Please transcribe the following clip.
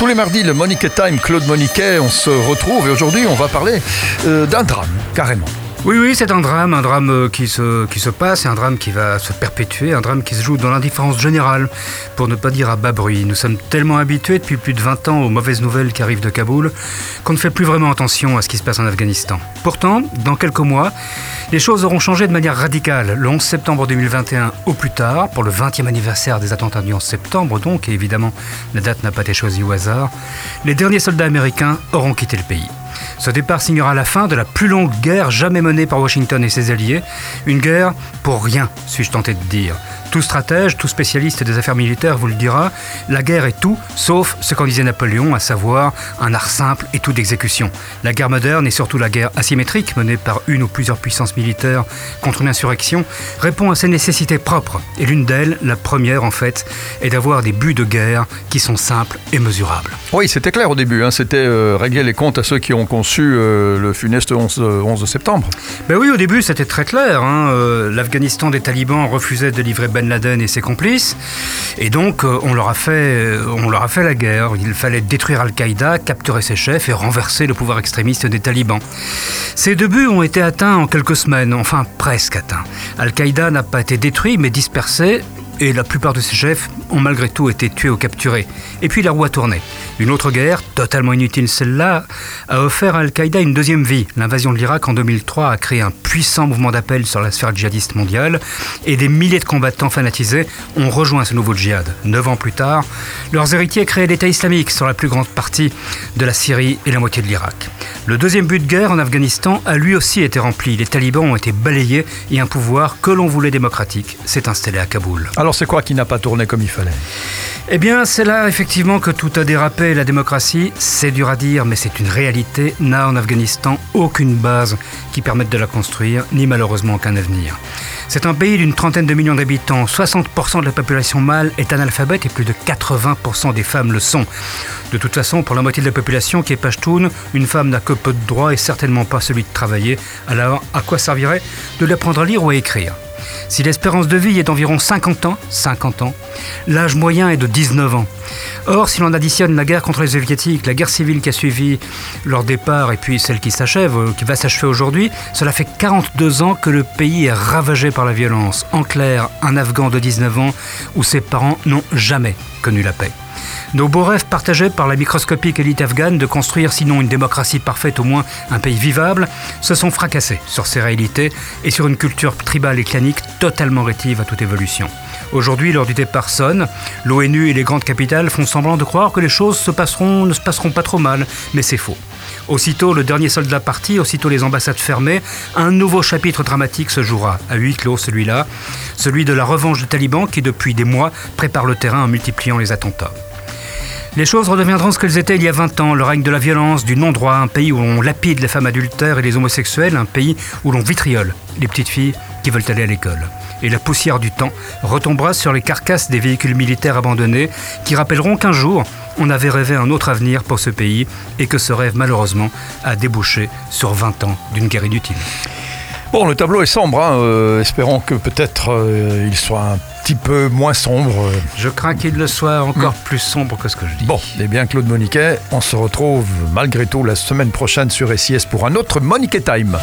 Tous les mardis, le Monique Time, Claude Moniquet, on se retrouve et aujourd'hui on va parler euh, d'un drame, carrément. Oui, oui, c'est un drame, un drame euh, qui se, qui se passe, un drame qui va se perpétuer, un drame qui se joue dans l'indifférence générale, pour ne pas dire à bas bruit. Nous sommes tellement habitués depuis plus de 20 ans aux mauvaises nouvelles qui arrivent de Kaboul qu'on ne fait plus vraiment attention à ce qui se passe en Afghanistan. Pourtant, dans quelques mois, les choses auront changé de manière radicale. Le 11 septembre 2021 au plus tard, pour le 20e anniversaire des attentats du 11 septembre donc, et évidemment la date n'a pas été choisie au hasard, les derniers soldats américains auront quitté le pays. Ce départ signera la fin de la plus longue guerre jamais menée par Washington et ses alliés. Une guerre pour rien, suis-je tenté de dire. Tout stratège, tout spécialiste des affaires militaires vous le dira, la guerre est tout, sauf ce qu'en disait Napoléon, à savoir un art simple et tout d'exécution. La guerre moderne et surtout la guerre asymétrique menée par une ou plusieurs puissances militaires contre une insurrection répond à ses nécessités propres. Et l'une d'elles, la première en fait, est d'avoir des buts de guerre qui sont simples et mesurables. Oui, c'était clair au début, hein. c'était euh, régler les comptes à ceux qui ont euh, le funeste 11, 11 septembre. Ben oui, au début c'était très clair. Hein. Euh, L'Afghanistan des talibans refusait de livrer Ben Laden et ses complices. Et donc, euh, on, leur a fait, euh, on leur a fait la guerre. Il fallait détruire Al-Qaïda, capturer ses chefs et renverser le pouvoir extrémiste des talibans. Ces deux buts ont été atteints en quelques semaines, enfin presque atteints. Al-Qaïda n'a pas été détruit, mais dispersé, et la plupart de ses chefs ont malgré tout été tués ou capturés. Et puis la roue a tourné. Une autre guerre, totalement inutile celle-là, a offert à Al-Qaïda une deuxième vie. L'invasion de l'Irak en 2003 a créé un puissant mouvement d'appel sur la sphère djihadiste mondiale et des milliers de combattants fanatisés ont rejoint ce nouveau djihad. Neuf ans plus tard, leurs héritiers créaient l'État islamique sur la plus grande partie de la Syrie et la moitié de l'Irak. Le deuxième but de guerre en Afghanistan a lui aussi été rempli. Les talibans ont été balayés et un pouvoir que l'on voulait démocratique s'est installé à Kaboul. Alors c'est quoi qui n'a pas tourné comme il fallait? Eh bien, c'est là effectivement que tout a dérapé. La démocratie, c'est dur à dire, mais c'est une réalité, n'a en Afghanistan aucune base qui permette de la construire, ni malheureusement aucun avenir. C'est un pays d'une trentaine de millions d'habitants. 60% de la population mâle est analphabète et plus de 80% des femmes le sont. De toute façon, pour la moitié de la population qui est pachtoune, une femme n'a que peu de droits et certainement pas celui de travailler. Alors, à quoi servirait de l'apprendre à lire ou à écrire? Si l'espérance de vie est d'environ 50 ans, 50 ans, l'âge moyen est de 19 ans. Or, si l'on additionne la guerre contre les soviétiques, la guerre civile qui a suivi leur départ et puis celle qui s'achève, euh, qui va s'achever aujourd'hui, cela fait 42 ans que le pays est ravagé par la violence. En clair, un Afghan de 19 ans où ses parents n'ont jamais connu la paix. Nos beaux rêves partagés par la microscopique élite afghane de construire sinon une démocratie parfaite, au moins un pays vivable, se sont fracassés sur ces réalités et sur une culture tribale et clanique totalement rétive à toute évolution. Aujourd'hui, lors du départ sonne, l'ONU et les grandes capitales font semblant de croire que les choses se passeront, ne se passeront pas trop mal, mais c'est faux. Aussitôt le dernier soldat parti, aussitôt les ambassades fermées, un nouveau chapitre dramatique se jouera, à huis clos celui-là, celui de la revanche du taliban qui depuis des mois prépare le terrain en multipliant les attentats. Les choses redeviendront ce qu'elles étaient il y a 20 ans, le règne de la violence, du non-droit, un pays où l'on lapide les femmes adultères et les homosexuels, un pays où l'on vitriole les petites filles qui veulent aller à l'école. Et la poussière du temps retombera sur les carcasses des véhicules militaires abandonnés qui rappelleront qu'un jour, on avait rêvé un autre avenir pour ce pays et que ce rêve, malheureusement, a débouché sur 20 ans d'une guerre inutile. Bon, le tableau est sombre, hein, euh, espérons que peut-être euh, il soit un petit peu moins sombre. Je crains qu'il le soit encore plus sombre que ce que je dis. Bon, eh bien Claude Moniquet, on se retrouve malgré tout la semaine prochaine sur SIS pour un autre Moniquet Time.